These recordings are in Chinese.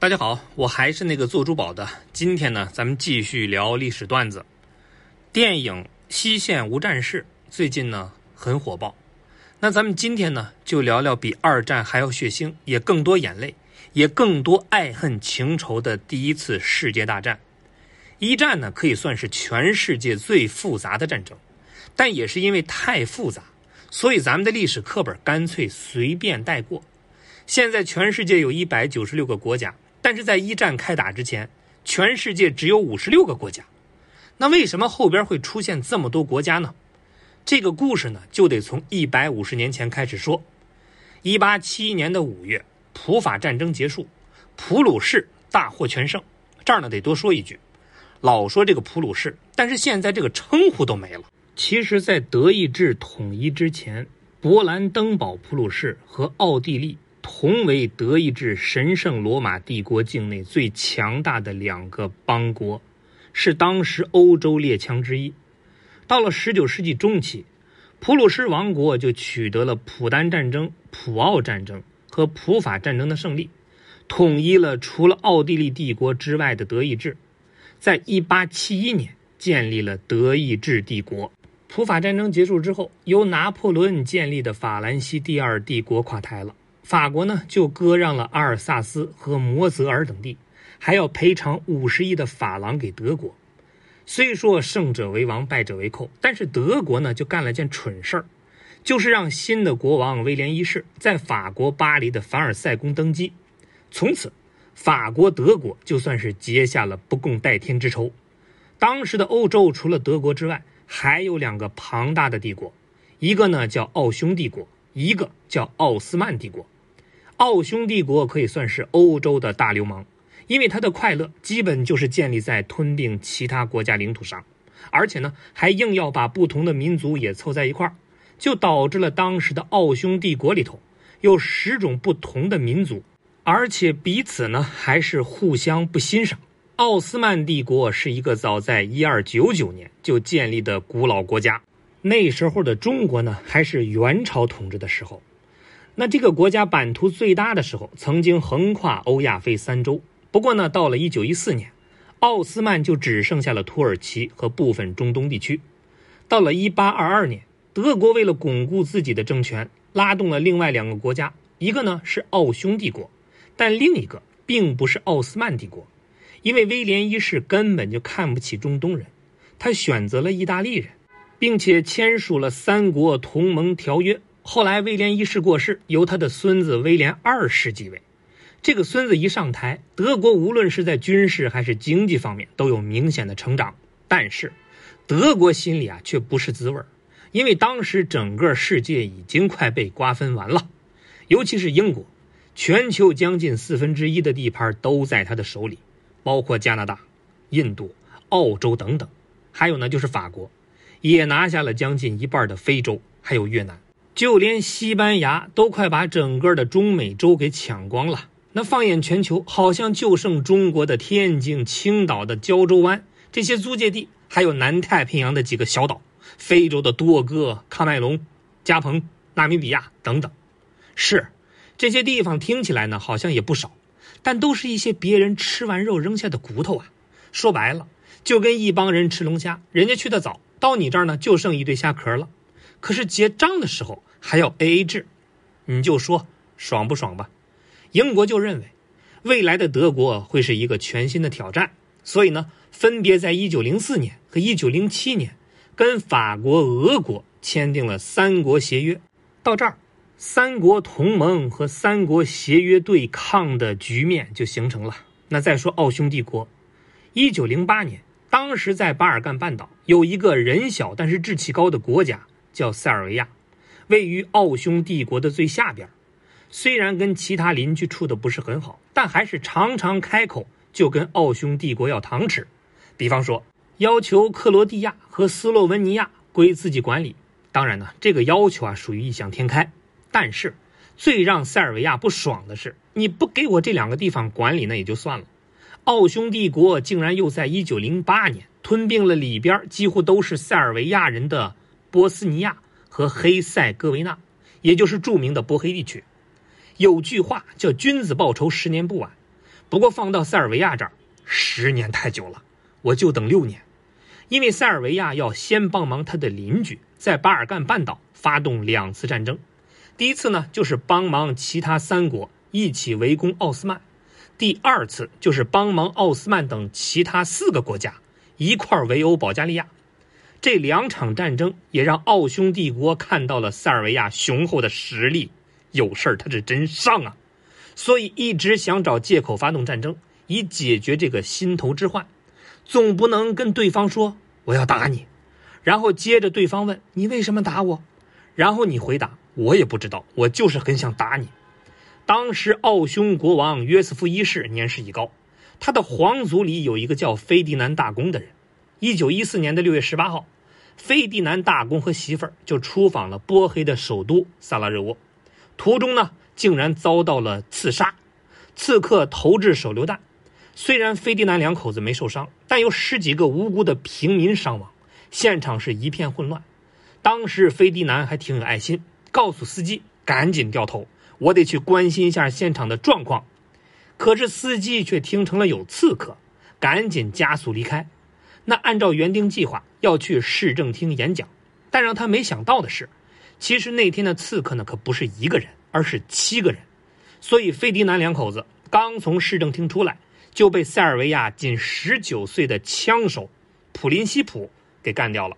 大家好，我还是那个做珠宝的。今天呢，咱们继续聊历史段子。电影《西线无战事》最近呢很火爆。那咱们今天呢就聊聊比二战还要血腥，也更多眼泪，也更多爱恨情仇的第一次世界大战。一战呢可以算是全世界最复杂的战争，但也是因为太复杂，所以咱们的历史课本干脆随便带过。现在全世界有一百九十六个国家。但是在一战开打之前，全世界只有五十六个国家。那为什么后边会出现这么多国家呢？这个故事呢，就得从一百五十年前开始说。一八七一年的五月，普法战争结束，普鲁士大获全胜。这儿呢，得多说一句，老说这个普鲁士，但是现在这个称呼都没了。其实，在德意志统一之前，勃兰登堡普鲁士和奥地利。同为德意志神圣罗马帝国境内最强大的两个邦国，是当时欧洲列强之一。到了19世纪中期，普鲁士王国就取得了普丹战争、普奥战争和普法战争的胜利，统一了除了奥地利帝国之外的德意志。在1871年，建立了德意志帝国。普法战争结束之后，由拿破仑建立的法兰西第二帝国垮台了。法国呢，就割让了阿尔萨斯和摩泽尔等地，还要赔偿五十亿的法郎给德国。虽说胜者为王，败者为寇，但是德国呢，就干了件蠢事儿，就是让新的国王威廉一世在法国巴黎的凡尔赛宫登基。从此，法国、德国就算是结下了不共戴天之仇。当时的欧洲除了德国之外，还有两个庞大的帝国，一个呢叫奥匈帝国，一个叫奥斯曼帝国。奥匈帝国可以算是欧洲的大流氓，因为他的快乐基本就是建立在吞并其他国家领土上，而且呢，还硬要把不同的民族也凑在一块儿，就导致了当时的奥匈帝国里头有十种不同的民族，而且彼此呢还是互相不欣赏。奥斯曼帝国是一个早在一二九九年就建立的古老国家，那时候的中国呢还是元朝统治的时候。那这个国家版图最大的时候，曾经横跨欧亚非三洲。不过呢，到了一九一四年，奥斯曼就只剩下了土耳其和部分中东地区。到了一八二二年，德国为了巩固自己的政权，拉动了另外两个国家，一个呢是奥匈帝国，但另一个并不是奥斯曼帝国，因为威廉一世根本就看不起中东人，他选择了意大利人，并且签署了三国同盟条约。后来，威廉一世过世，由他的孙子威廉二世继位。这个孙子一上台，德国无论是在军事还是经济方面都有明显的成长。但是，德国心里啊却不是滋味因为当时整个世界已经快被瓜分完了，尤其是英国，全球将近四分之一的地盘都在他的手里，包括加拿大、印度、澳洲等等，还有呢就是法国，也拿下了将近一半的非洲，还有越南。就连西班牙都快把整个的中美洲给抢光了。那放眼全球，好像就剩中国的天津、青岛的胶州湾这些租界地，还有南太平洋的几个小岛，非洲的多哥、喀麦隆、加蓬、纳米比亚等等。是，这些地方听起来呢，好像也不少，但都是一些别人吃完肉扔下的骨头啊。说白了，就跟一帮人吃龙虾，人家去的早，到你这儿呢，就剩一堆虾壳了。可是结账的时候还要 A A 制，你就说爽不爽吧？英国就认为未来的德国会是一个全新的挑战，所以呢，分别在1904年和1907年跟法国、俄国签订了三国协约。到这儿，三国同盟和三国协约对抗的局面就形成了。那再说奥匈帝国，1908年，当时在巴尔干半岛有一个人小但是志气高的国家。叫塞尔维亚，位于奥匈帝国的最下边。虽然跟其他邻居处的不是很好，但还是常常开口就跟奥匈帝国要糖吃。比方说，要求克罗地亚和斯洛文尼亚归自己管理。当然呢，这个要求啊属于异想天开。但是，最让塞尔维亚不爽的是，你不给我这两个地方管理，那也就算了。奥匈帝国竟然又在1908年吞并了里边几乎都是塞尔维亚人的。波斯尼亚和黑塞哥维纳，也就是著名的波黑地区，有句话叫“君子报仇，十年不晚”。不过放到塞尔维亚这儿，十年太久了，我就等六年，因为塞尔维亚要先帮忙他的邻居在巴尔干半岛发动两次战争，第一次呢就是帮忙其他三国一起围攻奥斯曼，第二次就是帮忙奥斯曼等其他四个国家一块围殴保加利亚。这两场战争也让奥匈帝国看到了塞尔维亚雄厚的实力，有事儿他是真上啊，所以一直想找借口发动战争，以解决这个心头之患。总不能跟对方说我要打你，然后接着对方问你为什么打我，然后你回答我也不知道，我就是很想打你。当时奥匈国王约瑟夫一世年事已高，他的皇族里有一个叫菲迪南大公的人。一九一四年的六月十八号，费迪南大公和媳妇儿就出访了波黑的首都萨拉热窝，途中呢竟然遭到了刺杀，刺客投掷手榴弹。虽然费迪南两口子没受伤，但有十几个无辜的平民伤亡，现场是一片混乱。当时费迪南还挺有爱心，告诉司机赶紧掉头，我得去关心一下现场的状况。可是司机却听成了有刺客，赶紧加速离开。那按照原定计划要去市政厅演讲，但让他没想到的是，其实那天的刺客呢可不是一个人，而是七个人。所以费迪南两口子刚从市政厅出来，就被塞尔维亚仅十九岁的枪手普林西普给干掉了。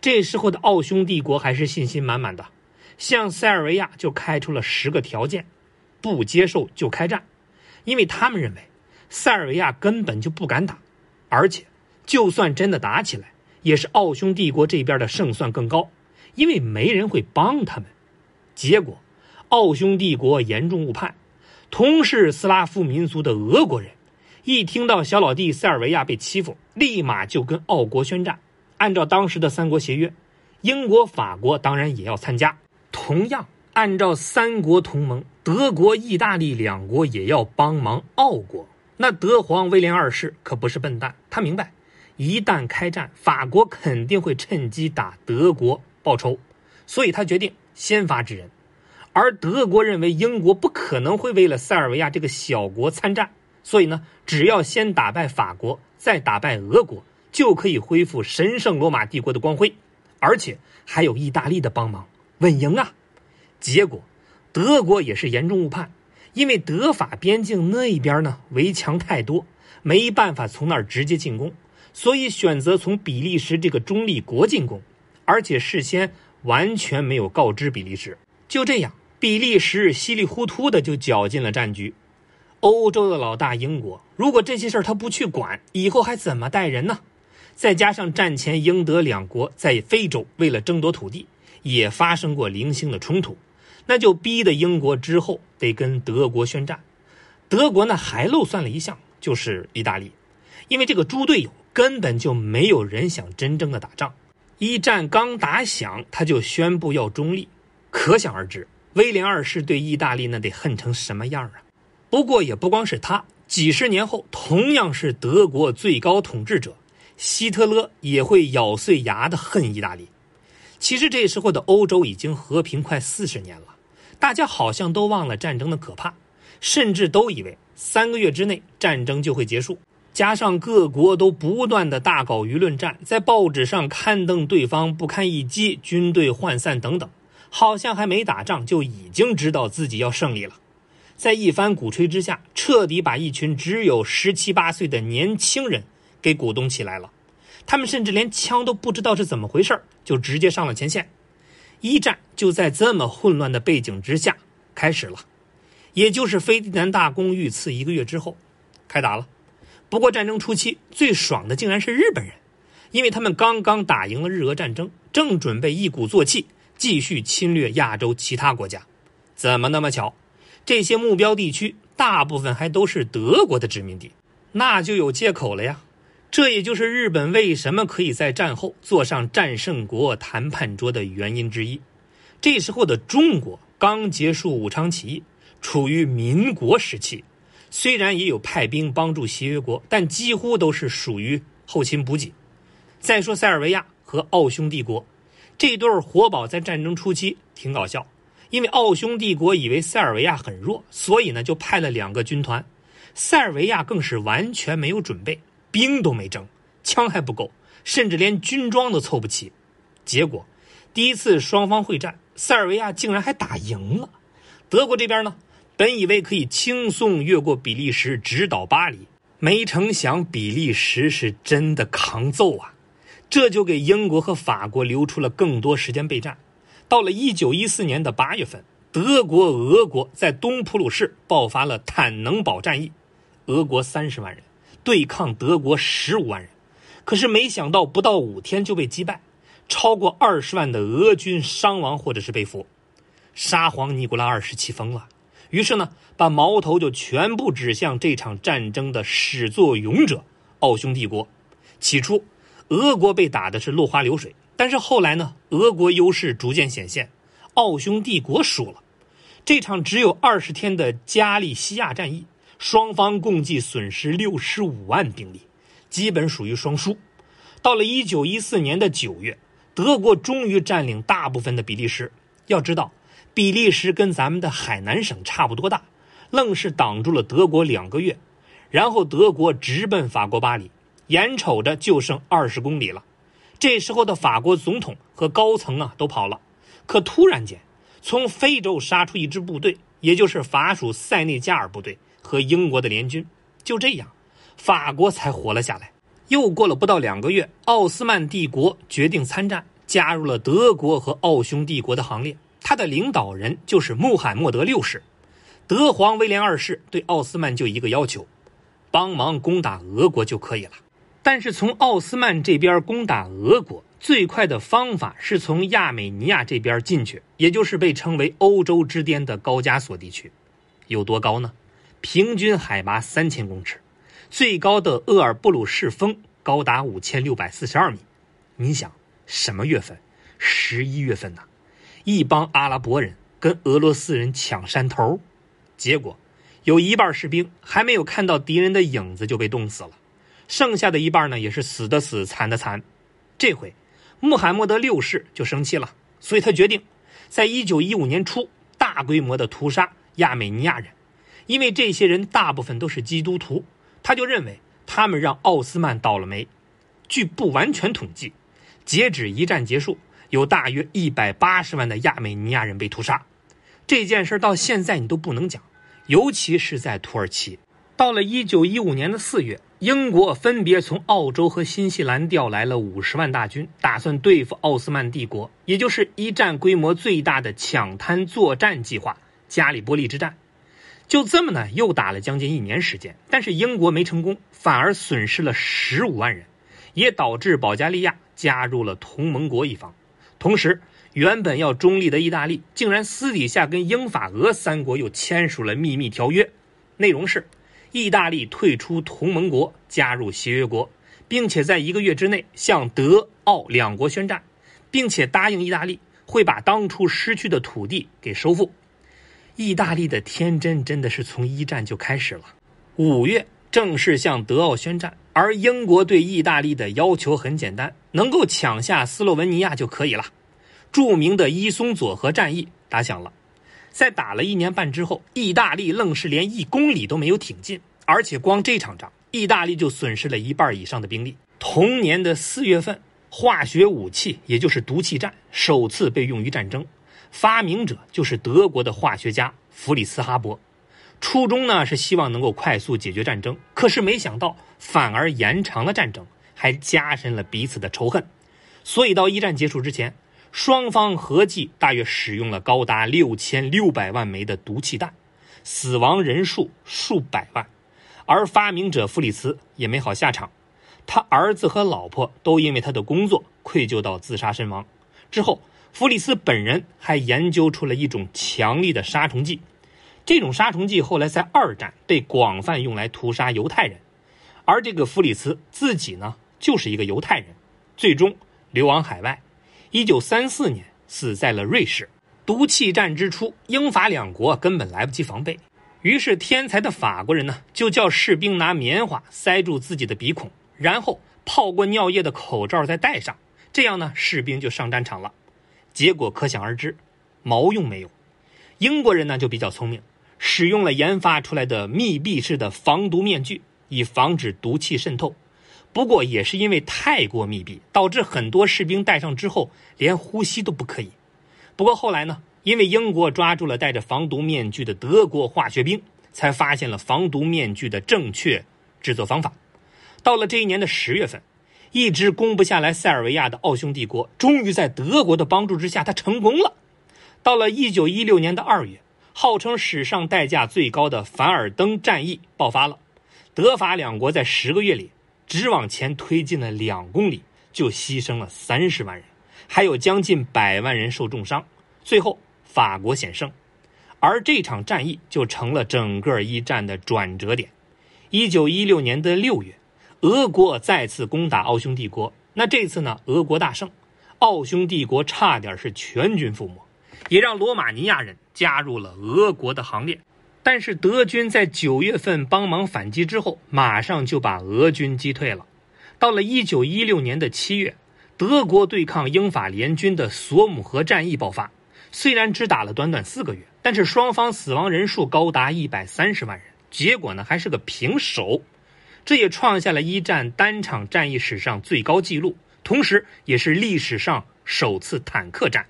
这时候的奥匈帝国还是信心满满的，向塞尔维亚就开出了十个条件，不接受就开战，因为他们认为塞尔维亚根本就不敢打，而且。就算真的打起来，也是奥匈帝国这边的胜算更高，因为没人会帮他们。结果，奥匈帝国严重误判，同是斯拉夫民族的俄国人，一听到小老弟塞尔维亚被欺负，立马就跟奥国宣战。按照当时的三国协约，英国、法国当然也要参加。同样，按照三国同盟，德国、意大利两国也要帮忙奥国。那德皇威廉二世可不是笨蛋，他明白。一旦开战，法国肯定会趁机打德国报仇，所以他决定先发制人。而德国认为英国不可能会为了塞尔维亚这个小国参战，所以呢，只要先打败法国，再打败俄国，就可以恢复神圣罗马帝国的光辉，而且还有意大利的帮忙，稳赢啊！结果，德国也是严重误判，因为德法边境那一边呢围墙太多，没办法从那儿直接进攻。所以选择从比利时这个中立国进攻，而且事先完全没有告知比利时。就这样，比利时稀里糊涂的就搅进了战局。欧洲的老大英国，如果这些事儿他不去管，以后还怎么带人呢？再加上战前英德两国在非洲为了争夺土地，也发生过零星的冲突，那就逼得英国之后得跟德国宣战。德国呢还漏算了一项，就是意大利，因为这个猪队友。根本就没有人想真正的打仗，一战刚打响，他就宣布要中立，可想而知，威廉二世对意大利那得恨成什么样啊！不过也不光是他，几十年后，同样是德国最高统治者希特勒也会咬碎牙的恨意大利。其实这时候的欧洲已经和平快四十年了，大家好像都忘了战争的可怕，甚至都以为三个月之内战争就会结束。加上各国都不断的大搞舆论战，在报纸上刊登对方不堪一击、军队涣散等等，好像还没打仗就已经知道自己要胜利了。在一番鼓吹之下，彻底把一群只有十七八岁的年轻人给鼓动起来了。他们甚至连枪都不知道是怎么回事就直接上了前线。一战就在这么混乱的背景之下开始了，也就是菲迪南大公遇刺一个月之后，开打了。不过战争初期最爽的竟然是日本人，因为他们刚刚打赢了日俄战争，正准备一鼓作气继续侵略亚洲其他国家。怎么那么巧？这些目标地区大部分还都是德国的殖民地，那就有借口了呀。这也就是日本为什么可以在战后坐上战胜国谈判桌的原因之一。这时候的中国刚结束武昌起义，处于民国时期。虽然也有派兵帮助协约国，但几乎都是属于后勤补给。再说塞尔维亚和奥匈帝国这对活宝，在战争初期挺搞笑，因为奥匈帝国以为塞尔维亚很弱，所以呢就派了两个军团，塞尔维亚更是完全没有准备，兵都没征，枪还不够，甚至连军装都凑不齐。结果，第一次双方会战，塞尔维亚竟然还打赢了。德国这边呢，本以为可以轻松越过比利时，直捣巴黎，没成想比利时是真的抗揍啊！这就给英国和法国留出了更多时间备战。到了一九一四年的八月份，德国、俄国在东普鲁士爆发了坦能堡战役，俄国三十万人对抗德国十五万人，可是没想到不到五天就被击败。超过二十万的俄军伤亡或者是被俘，沙皇尼古拉二世气疯了，于是呢，把矛头就全部指向这场战争的始作俑者——奥匈帝国。起初，俄国被打的是落花流水，但是后来呢，俄国优势逐渐显现，奥匈帝国输了。这场只有二十天的加利西亚战役，双方共计损失六十五万兵力，基本属于双输。到了一九一四年的九月。德国终于占领大部分的比利时。要知道，比利时跟咱们的海南省差不多大，愣是挡住了德国两个月。然后德国直奔法国巴黎，眼瞅着就剩二十公里了。这时候的法国总统和高层啊都跑了，可突然间从非洲杀出一支部队，也就是法属塞内加尔部队和英国的联军。就这样，法国才活了下来。又过了不到两个月，奥斯曼帝国决定参战，加入了德国和奥匈帝国的行列。他的领导人就是穆罕默德六世。德皇威廉二世对奥斯曼就一个要求：帮忙攻打俄国就可以了。但是从奥斯曼这边攻打俄国，最快的方法是从亚美尼亚这边进去，也就是被称为欧洲之巅的高加索地区。有多高呢？平均海拔三千公尺。最高的厄尔布鲁士峰高达五千六百四十二米，你想什么月份？十一月份呢！一帮阿拉伯人跟俄罗斯人抢山头，结果有一半士兵还没有看到敌人的影子就被冻死了，剩下的一半呢也是死的死，残的残。这回穆罕默德六世就生气了，所以他决定在一九一五年初大规模的屠杀亚美尼亚人，因为这些人大部分都是基督徒。他就认为他们让奥斯曼倒了霉。据不完全统计，截止一战结束，有大约一百八十万的亚美尼亚人被屠杀。这件事到现在你都不能讲，尤其是在土耳其。到了一九一五年的四月，英国分别从澳洲和新西兰调来了五十万大军，打算对付奥斯曼帝国，也就是一战规模最大的抢滩作战计划——加里波利之战。就这么呢，又打了将近一年时间，但是英国没成功，反而损失了十五万人，也导致保加利亚加入了同盟国一方。同时，原本要中立的意大利，竟然私底下跟英法俄三国又签署了秘密条约，内容是：意大利退出同盟国，加入协约国，并且在一个月之内向德、奥两国宣战，并且答应意大利会把当初失去的土地给收复。意大利的天真真的是从一战就开始了。五月正式向德奥宣战，而英国对意大利的要求很简单，能够抢下斯洛文尼亚就可以了。著名的伊松佐河战役打响了，在打了一年半之后，意大利愣是连一公里都没有挺进，而且光这场仗，意大利就损失了一半以上的兵力。同年的四月份，化学武器也就是毒气战首次被用于战争。发明者就是德国的化学家弗里茨哈伯，初衷呢是希望能够快速解决战争，可是没想到反而延长了战争，还加深了彼此的仇恨。所以到一战结束之前，双方合计大约使用了高达六千六百万枚的毒气弹，死亡人数数百万。而发明者弗里茨也没好下场，他儿子和老婆都因为他的工作愧疚到自杀身亡。之后。弗里斯本人还研究出了一种强力的杀虫剂，这种杀虫剂后来在二战被广泛用来屠杀犹太人，而这个弗里茨自己呢就是一个犹太人，最终流亡海外，一九三四年死在了瑞士。毒气战之初，英法两国根本来不及防备，于是天才的法国人呢就叫士兵拿棉花塞住自己的鼻孔，然后泡过尿液的口罩再戴上，这样呢士兵就上战场了。结果可想而知，毛用没有。英国人呢就比较聪明，使用了研发出来的密闭式的防毒面具，以防止毒气渗透。不过，也是因为太过密闭，导致很多士兵戴上之后连呼吸都不可以。不过后来呢，因为英国抓住了戴着防毒面具的德国化学兵，才发现了防毒面具的正确制作方法。到了这一年的十月份，一直攻不下来塞尔维亚的奥匈帝国，终于在德国的帮助之下，他成功了。到了一九一六年的二月，号称史上代价最高的凡尔登战役爆发了，德法两国在十个月里。只往前推进了两公里，就牺牲了三十万人，还有将近百万人受重伤。最后，法国险胜，而这场战役就成了整个一战的转折点。一九一六年的六月，俄国再次攻打奥匈帝国，那这次呢，俄国大胜，奥匈帝国差点是全军覆没，也让罗马尼亚人加入了俄国的行列。但是德军在九月份帮忙反击之后，马上就把俄军击退了。到了一九一六年的七月，德国对抗英法联军的索姆河战役爆发。虽然只打了短短四个月，但是双方死亡人数高达一百三十万人，结果呢还是个平手，这也创下了一战单场战役史上最高纪录，同时也是历史上首次坦克战。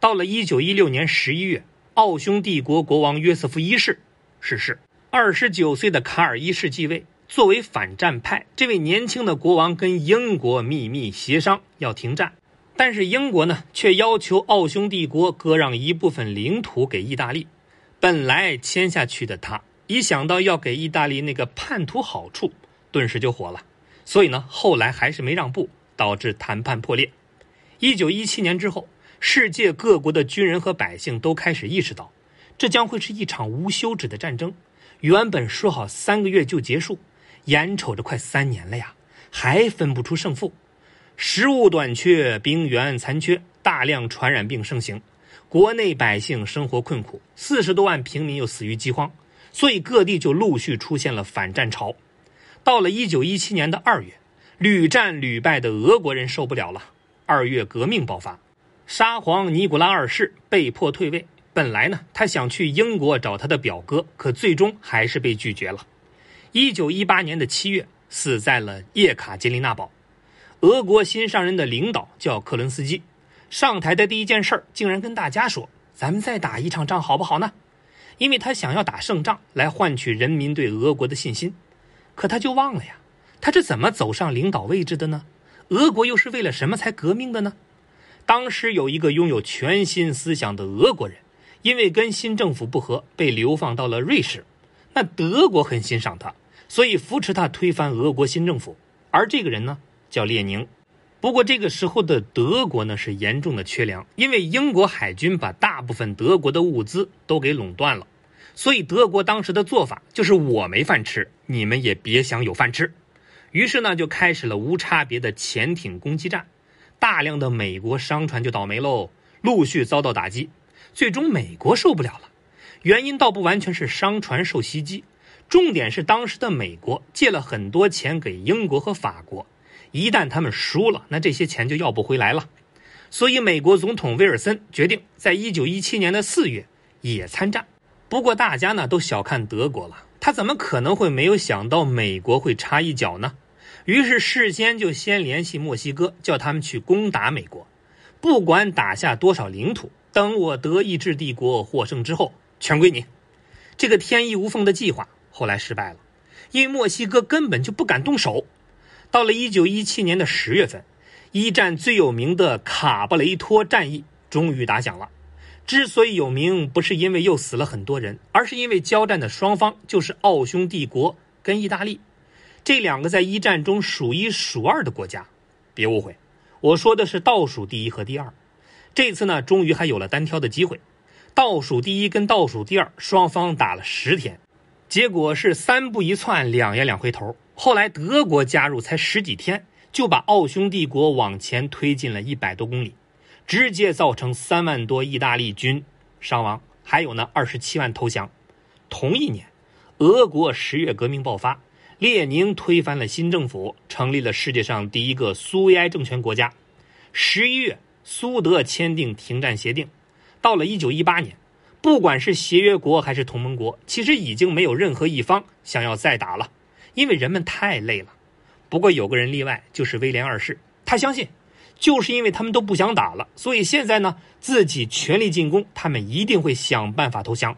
到了一九一六年十一月。奥匈帝国国王约瑟夫一世逝世，二十九岁的卡尔一世继位。作为反战派，这位年轻的国王跟英国秘密协商要停战，但是英国呢却要求奥匈帝国割让一部分领土给意大利。本来签下去的他，一想到要给意大利那个叛徒好处，顿时就火了。所以呢，后来还是没让步，导致谈判破裂。一九一七年之后。世界各国的军人和百姓都开始意识到，这将会是一场无休止的战争。原本说好三个月就结束，眼瞅着快三年了呀，还分不出胜负。食物短缺，兵源残缺，大量传染病盛行，国内百姓生活困苦，四十多万平民又死于饥荒，所以各地就陆续出现了反战潮。到了一九一七年的二月，屡战屡败的俄国人受不了了，二月革命爆发。沙皇尼古拉二世被迫退位。本来呢，他想去英国找他的表哥，可最终还是被拒绝了。一九一八年的七月，死在了叶卡捷琳娜堡。俄国新上任的领导叫克伦斯基，上台的第一件事竟然跟大家说：“咱们再打一场仗好不好呢？”因为他想要打胜仗来换取人民对俄国的信心。可他就忘了呀，他是怎么走上领导位置的呢？俄国又是为了什么才革命的呢？当时有一个拥有全新思想的俄国人，因为跟新政府不和，被流放到了瑞士。那德国很欣赏他，所以扶持他推翻俄国新政府。而这个人呢，叫列宁。不过这个时候的德国呢，是严重的缺粮，因为英国海军把大部分德国的物资都给垄断了。所以德国当时的做法就是：我没饭吃，你们也别想有饭吃。于是呢，就开始了无差别的潜艇攻击战。大量的美国商船就倒霉喽，陆续遭到打击，最终美国受不了了。原因倒不完全是商船受袭击，重点是当时的美国借了很多钱给英国和法国，一旦他们输了，那这些钱就要不回来了。所以美国总统威尔森决定在一九一七年的四月也参战。不过大家呢都小看德国了，他怎么可能会没有想到美国会插一脚呢？于是事先就先联系墨西哥，叫他们去攻打美国，不管打下多少领土，等我德意志帝国获胜之后，全归你。这个天衣无缝的计划后来失败了，因为墨西哥根本就不敢动手。到了一九一七年的十月份，一战最有名的卡布雷托战役终于打响了。之所以有名，不是因为又死了很多人，而是因为交战的双方就是奥匈帝国跟意大利。这两个在一战中数一数二的国家，别误会，我说的是倒数第一和第二。这次呢，终于还有了单挑的机会。倒数第一跟倒数第二双方打了十天，结果是三步一窜，两言两回头。后来德国加入，才十几天就把奥匈帝国往前推进了一百多公里，直接造成三万多意大利军伤亡，还有呢二十七万投降。同一年，俄国十月革命爆发。列宁推翻了新政府，成立了世界上第一个苏维埃政权国家。十一月，苏德签订停战协定。到了一九一八年，不管是协约国还是同盟国，其实已经没有任何一方想要再打了，因为人们太累了。不过有个人例外，就是威廉二世，他相信，就是因为他们都不想打了，所以现在呢，自己全力进攻，他们一定会想办法投降。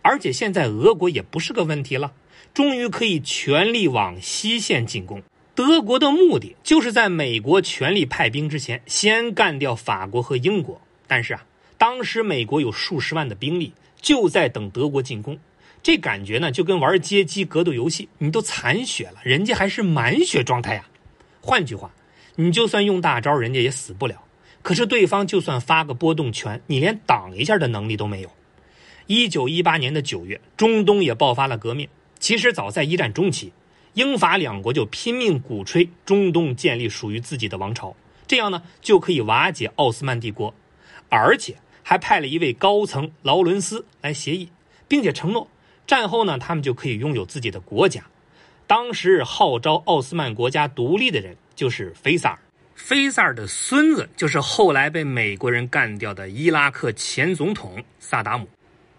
而且现在俄国也不是个问题了，终于可以全力往西线进攻。德国的目的就是在美国全力派兵之前，先干掉法国和英国。但是啊。当时美国有数十万的兵力，就在等德国进攻。这感觉呢，就跟玩街机格斗游戏，你都残血了，人家还是满血状态呀。换句话，你就算用大招，人家也死不了。可是对方就算发个波动拳，你连挡一下的能力都没有。一九一八年的九月，中东也爆发了革命。其实早在一战中期，英法两国就拼命鼓吹中东建立属于自己的王朝，这样呢就可以瓦解奥斯曼帝国，而且。还派了一位高层劳伦斯来协议，并且承诺战后呢，他们就可以拥有自己的国家。当时号召奥斯曼国家独立的人就是菲萨尔，菲萨尔的孙子就是后来被美国人干掉的伊拉克前总统萨达姆。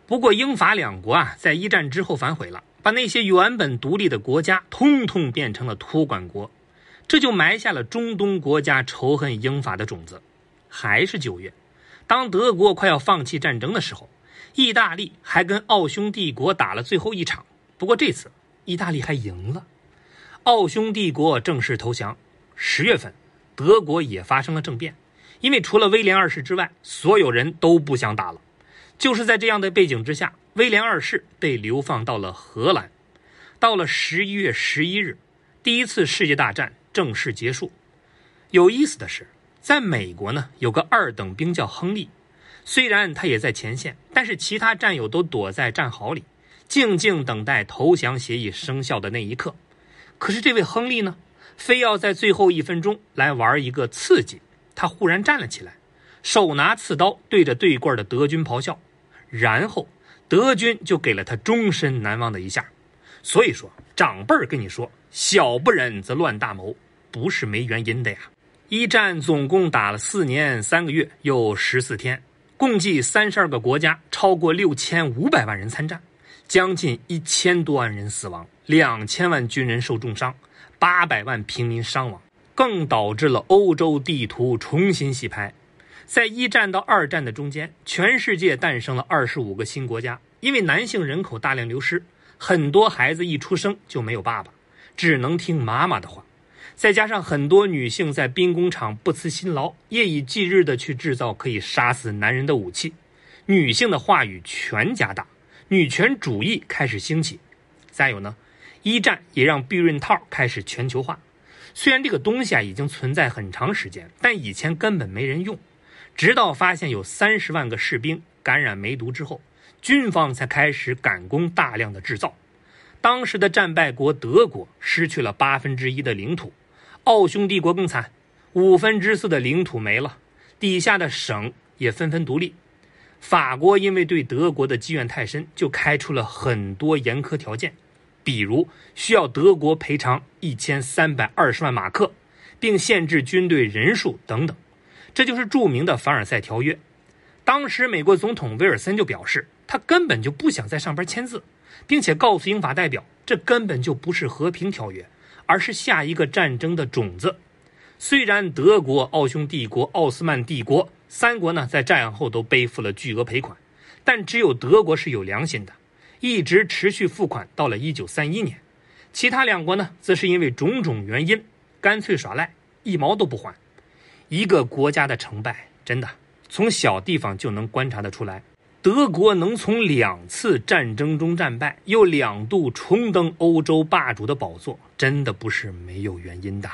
不过英法两国啊，在一战之后反悔了，把那些原本独立的国家通通变成了托管国，这就埋下了中东国家仇恨英法的种子。还是九月。当德国快要放弃战争的时候，意大利还跟奥匈帝国打了最后一场。不过这次意大利还赢了，奥匈帝国正式投降。十月份，德国也发生了政变，因为除了威廉二世之外，所有人都不想打了。就是在这样的背景之下，威廉二世被流放到了荷兰。到了十一月十一日，第一次世界大战正式结束。有意思的是。在美国呢，有个二等兵叫亨利，虽然他也在前线，但是其他战友都躲在战壕里，静静等待投降协议生效的那一刻。可是这位亨利呢，非要在最后一分钟来玩一个刺激。他忽然站了起来，手拿刺刀，对着对过的德军咆哮，然后德军就给了他终身难忘的一下。所以说，长辈儿跟你说，小不忍则乱大谋，不是没原因的呀。一战总共打了四年三个月又十四天，共计三十二个国家，超过六千五百万人参战，将近一千多万人死亡，两千万军人受重伤，八百万平民伤亡，更导致了欧洲地图重新洗牌。在一战到二战的中间，全世界诞生了二十五个新国家，因为男性人口大量流失，很多孩子一出生就没有爸爸，只能听妈妈的话。再加上很多女性在兵工厂不辞辛劳，夜以继日的去制造可以杀死男人的武器，女性的话语权加大，女权主义开始兴起。再有呢，一战也让避孕套开始全球化。虽然这个东西啊已经存在很长时间，但以前根本没人用。直到发现有三十万个士兵感染梅毒之后，军方才开始赶工大量的制造。当时的战败国德国失去了八分之一的领土。奥匈帝国更惨，五分之四的领土没了，底下的省也纷纷独立。法国因为对德国的积怨太深，就开出了很多严苛条件，比如需要德国赔偿一千三百二十万马克，并限制军队人数等等。这就是著名的凡尔赛条约。当时美国总统威尔森就表示，他根本就不想在上边签字，并且告诉英法代表，这根本就不是和平条约。而是下一个战争的种子。虽然德国、奥匈帝国、奥斯曼帝国三国呢，在战后都背负了巨额赔款，但只有德国是有良心的，一直持续付款到了一九三一年。其他两国呢，则是因为种种原因，干脆耍赖，一毛都不还。一个国家的成败，真的从小地方就能观察得出来。德国能从两次战争中战败，又两度重登欧洲霸主的宝座，真的不是没有原因的。